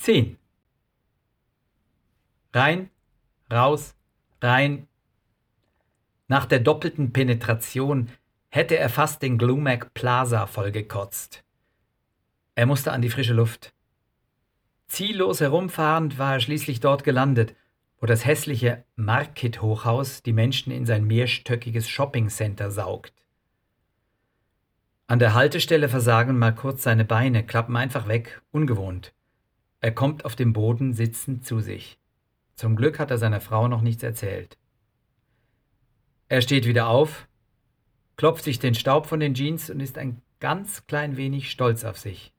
10. Rein, raus, rein. Nach der doppelten Penetration hätte er fast den Glumac Plaza vollgekotzt. Er musste an die frische Luft. Ziellos herumfahrend war er schließlich dort gelandet, wo das hässliche Market-Hochhaus die Menschen in sein mehrstöckiges Shoppingcenter saugt. An der Haltestelle versagen mal kurz seine Beine, klappen einfach weg, ungewohnt. Er kommt auf dem Boden sitzend zu sich. Zum Glück hat er seiner Frau noch nichts erzählt. Er steht wieder auf, klopft sich den Staub von den Jeans und ist ein ganz klein wenig stolz auf sich.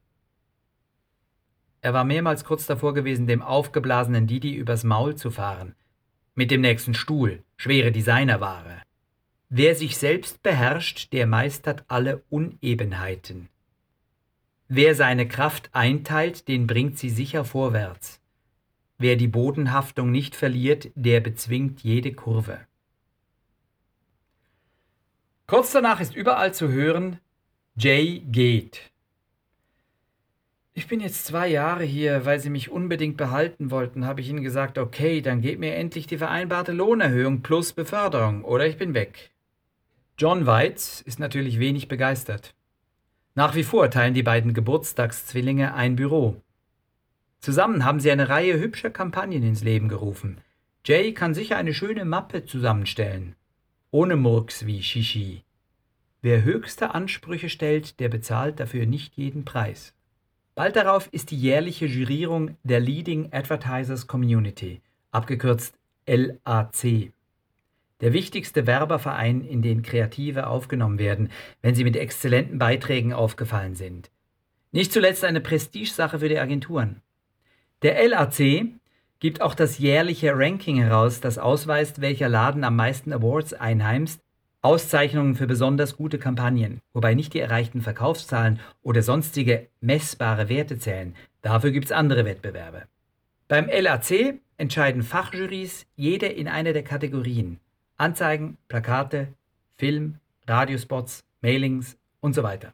Er war mehrmals kurz davor gewesen, dem aufgeblasenen Didi übers Maul zu fahren. Mit dem nächsten Stuhl, schwere Designerware. Wer sich selbst beherrscht, der meistert alle Unebenheiten. Wer seine Kraft einteilt, den bringt sie sicher vorwärts. Wer die Bodenhaftung nicht verliert, der bezwingt jede Kurve. Kurz danach ist überall zu hören, Jay geht. Ich bin jetzt zwei Jahre hier, weil Sie mich unbedingt behalten wollten, habe ich Ihnen gesagt, okay, dann gebt mir endlich die vereinbarte Lohnerhöhung plus Beförderung oder ich bin weg. John Weitz ist natürlich wenig begeistert. Nach wie vor teilen die beiden Geburtstagszwillinge ein Büro. Zusammen haben sie eine Reihe hübscher Kampagnen ins Leben gerufen. Jay kann sicher eine schöne Mappe zusammenstellen. Ohne Murks wie Shishi. Wer höchste Ansprüche stellt, der bezahlt dafür nicht jeden Preis. Bald darauf ist die jährliche Jurierung der Leading Advertisers Community, abgekürzt LAC der wichtigste Werberverein, in den Kreative aufgenommen werden, wenn sie mit exzellenten Beiträgen aufgefallen sind. Nicht zuletzt eine Prestigesache für die Agenturen. Der LAC gibt auch das jährliche Ranking heraus, das ausweist, welcher Laden am meisten Awards einheimst, Auszeichnungen für besonders gute Kampagnen, wobei nicht die erreichten Verkaufszahlen oder sonstige messbare Werte zählen. Dafür gibt es andere Wettbewerbe. Beim LAC entscheiden Fachjurys jede in einer der Kategorien. Anzeigen, Plakate, Film, Radiospots, Mailings und so weiter.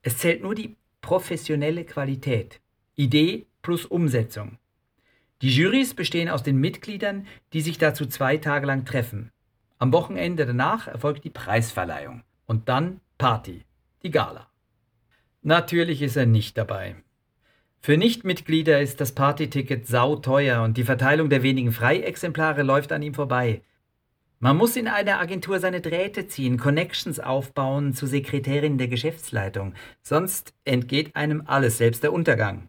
Es zählt nur die professionelle Qualität, Idee plus Umsetzung. Die Jurys bestehen aus den Mitgliedern, die sich dazu zwei Tage lang treffen. Am Wochenende danach erfolgt die Preisverleihung und dann Party, die Gala. Natürlich ist er nicht dabei. Für Nichtmitglieder ist das Partyticket sauteuer und die Verteilung der wenigen Freiexemplare läuft an ihm vorbei. Man muss in einer Agentur seine Drähte ziehen, Connections aufbauen zur Sekretärin der Geschäftsleitung, sonst entgeht einem alles, selbst der Untergang.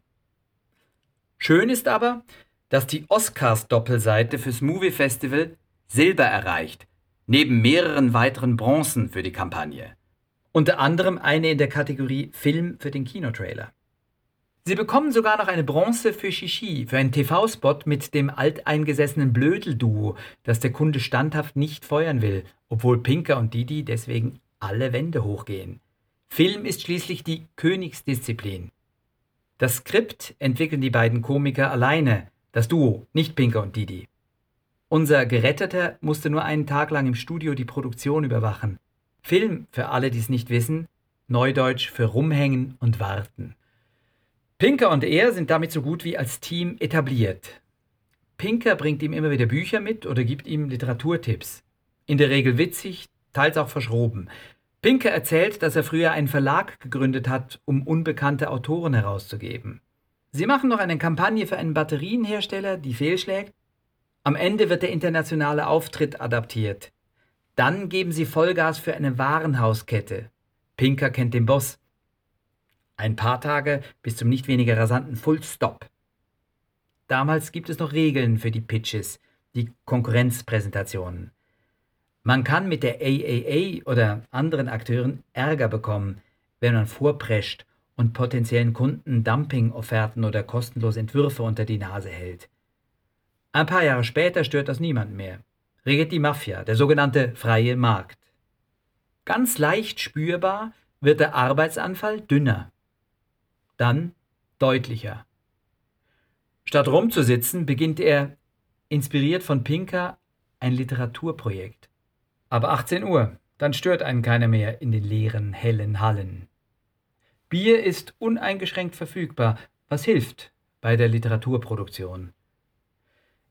Schön ist aber, dass die Oscars-Doppelseite fürs Movie Festival Silber erreicht, neben mehreren weiteren Bronzen für die Kampagne. Unter anderem eine in der Kategorie Film für den Kinotrailer. Sie bekommen sogar noch eine Bronze für Shishi, für einen TV-Spot mit dem alteingesessenen Blödel-Duo, das der Kunde standhaft nicht feuern will, obwohl Pinker und Didi deswegen alle Wände hochgehen. Film ist schließlich die Königsdisziplin. Das Skript entwickeln die beiden Komiker alleine, das Duo, nicht Pinker und Didi. Unser Geretteter musste nur einen Tag lang im Studio die Produktion überwachen. Film, für alle, die es nicht wissen, Neudeutsch für rumhängen und warten. Pinker und er sind damit so gut wie als Team etabliert. Pinker bringt ihm immer wieder Bücher mit oder gibt ihm Literaturtipps. In der Regel witzig, teils auch verschroben. Pinker erzählt, dass er früher einen Verlag gegründet hat, um unbekannte Autoren herauszugeben. Sie machen noch eine Kampagne für einen Batterienhersteller, die fehlschlägt. Am Ende wird der internationale Auftritt adaptiert. Dann geben sie Vollgas für eine Warenhauskette. Pinker kennt den Boss. Ein paar Tage bis zum nicht weniger rasanten Full Stop. Damals gibt es noch Regeln für die Pitches, die Konkurrenzpräsentationen. Man kann mit der AAA oder anderen Akteuren Ärger bekommen, wenn man vorprescht und potenziellen Kunden Dumping-Offerten oder kostenlose Entwürfe unter die Nase hält. Ein paar Jahre später stört das niemand mehr. Regelt die Mafia, der sogenannte freie Markt. Ganz leicht spürbar wird der Arbeitsanfall dünner dann deutlicher. Statt rumzusitzen, beginnt er, inspiriert von Pinker, ein Literaturprojekt. Aber 18 Uhr, dann stört einen keiner mehr in den leeren, hellen Hallen. Bier ist uneingeschränkt verfügbar, was hilft, bei der Literaturproduktion.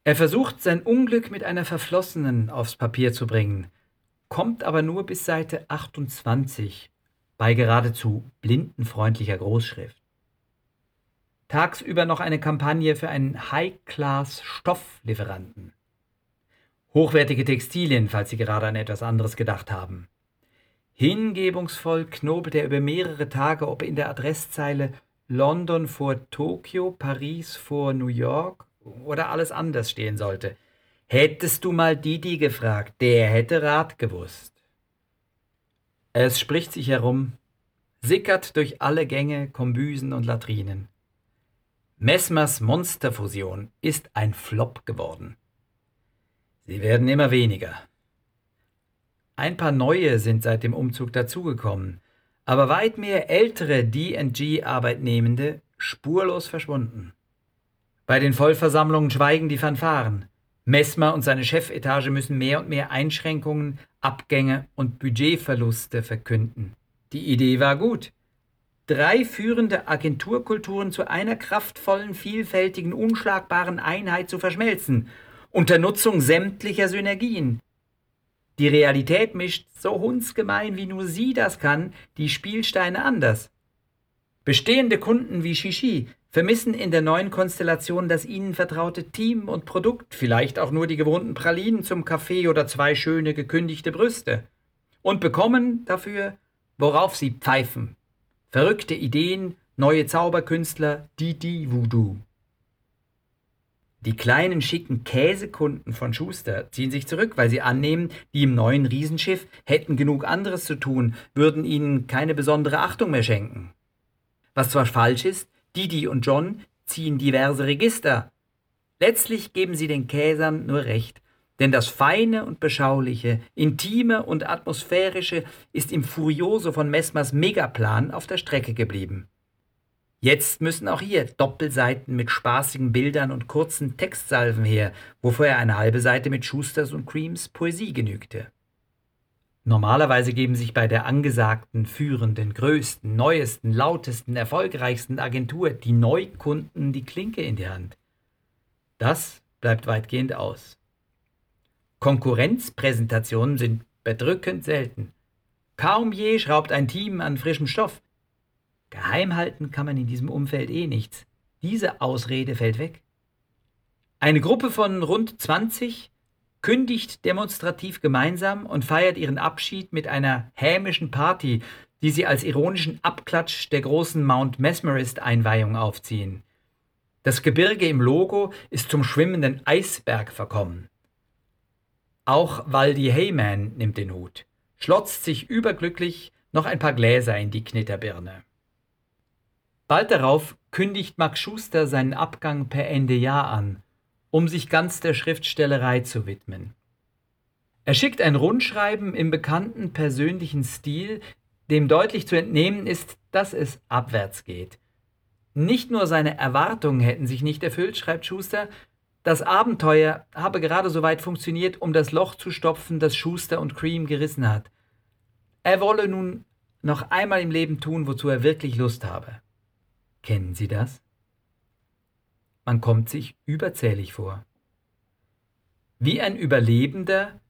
Er versucht sein Unglück mit einer Verflossenen aufs Papier zu bringen, kommt aber nur bis Seite 28 bei geradezu blindenfreundlicher Großschrift. Tagsüber noch eine Kampagne für einen High-Class-Stofflieferanten. Hochwertige Textilien, falls Sie gerade an etwas anderes gedacht haben. Hingebungsvoll knobelt er über mehrere Tage, ob in der Adresszeile London vor Tokio, Paris vor New York oder alles anders stehen sollte. Hättest du mal Didi gefragt, der hätte Rat gewusst. Es spricht sich herum, sickert durch alle Gänge, Kombüsen und Latrinen. Messmers Monsterfusion ist ein Flop geworden. Sie werden immer weniger. Ein paar neue sind seit dem Umzug dazugekommen, aber weit mehr ältere DG-Arbeitnehmende spurlos verschwunden. Bei den Vollversammlungen schweigen die Fanfaren. Messmer und seine Chefetage müssen mehr und mehr Einschränkungen, Abgänge und Budgetverluste verkünden. Die Idee war gut. Drei führende Agenturkulturen zu einer kraftvollen, vielfältigen, unschlagbaren Einheit zu verschmelzen, unter Nutzung sämtlicher Synergien. Die Realität mischt so hundsgemein, wie nur sie das kann, die Spielsteine anders. Bestehende Kunden wie Shishi vermissen in der neuen Konstellation das ihnen vertraute Team und Produkt, vielleicht auch nur die gewohnten Pralinen zum Kaffee oder zwei schöne gekündigte Brüste. Und bekommen dafür, worauf sie pfeifen. Verrückte Ideen, neue Zauberkünstler, Didi Voodoo. Die kleinen schicken Käsekunden von Schuster ziehen sich zurück, weil sie annehmen, die im neuen Riesenschiff hätten genug anderes zu tun, würden ihnen keine besondere Achtung mehr schenken. Was zwar falsch ist, Didi und John ziehen diverse Register. Letztlich geben sie den Käsern nur recht, denn das Feine und Beschauliche, Intime und Atmosphärische ist im Furioso von Messmers Megaplan auf der Strecke geblieben. Jetzt müssen auch hier Doppelseiten mit spaßigen Bildern und kurzen Textsalven her, wo vorher eine halbe Seite mit Schusters und Creams Poesie genügte. Normalerweise geben sich bei der angesagten, führenden, größten, neuesten, lautesten, erfolgreichsten Agentur die Neukunden die Klinke in die Hand. Das bleibt weitgehend aus. Konkurrenzpräsentationen sind bedrückend selten. Kaum je schraubt ein Team an frischem Stoff. Geheim halten kann man in diesem Umfeld eh nichts. Diese Ausrede fällt weg. Eine Gruppe von rund 20 kündigt demonstrativ gemeinsam und feiert ihren Abschied mit einer hämischen Party, die sie als ironischen Abklatsch der großen Mount Mesmerist-Einweihung aufziehen. Das Gebirge im Logo ist zum schwimmenden Eisberg verkommen. Auch Waldi Heyman nimmt den Hut, schlotzt sich überglücklich noch ein paar Gläser in die Knitterbirne. Bald darauf kündigt Max Schuster seinen Abgang per Ende Jahr an um sich ganz der Schriftstellerei zu widmen. Er schickt ein Rundschreiben im bekannten persönlichen Stil, dem deutlich zu entnehmen ist, dass es abwärts geht. Nicht nur seine Erwartungen hätten sich nicht erfüllt, schreibt Schuster, das Abenteuer habe gerade so weit funktioniert, um das Loch zu stopfen, das Schuster und Cream gerissen hat. Er wolle nun noch einmal im Leben tun, wozu er wirklich Lust habe. Kennen Sie das? Man kommt sich überzählig vor. Wie ein Überlebender,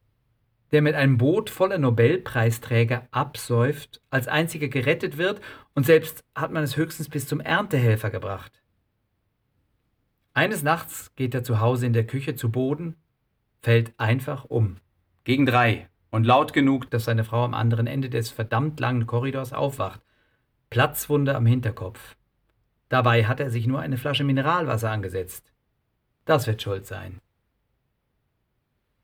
der mit einem Boot voller Nobelpreisträger absäuft, als einziger gerettet wird und selbst hat man es höchstens bis zum Erntehelfer gebracht. Eines Nachts geht er zu Hause in der Küche zu Boden, fällt einfach um. Gegen drei und laut genug, dass seine Frau am anderen Ende des verdammt langen Korridors aufwacht. Platzwunde am Hinterkopf. Dabei hat er sich nur eine Flasche Mineralwasser angesetzt. Das wird schuld sein.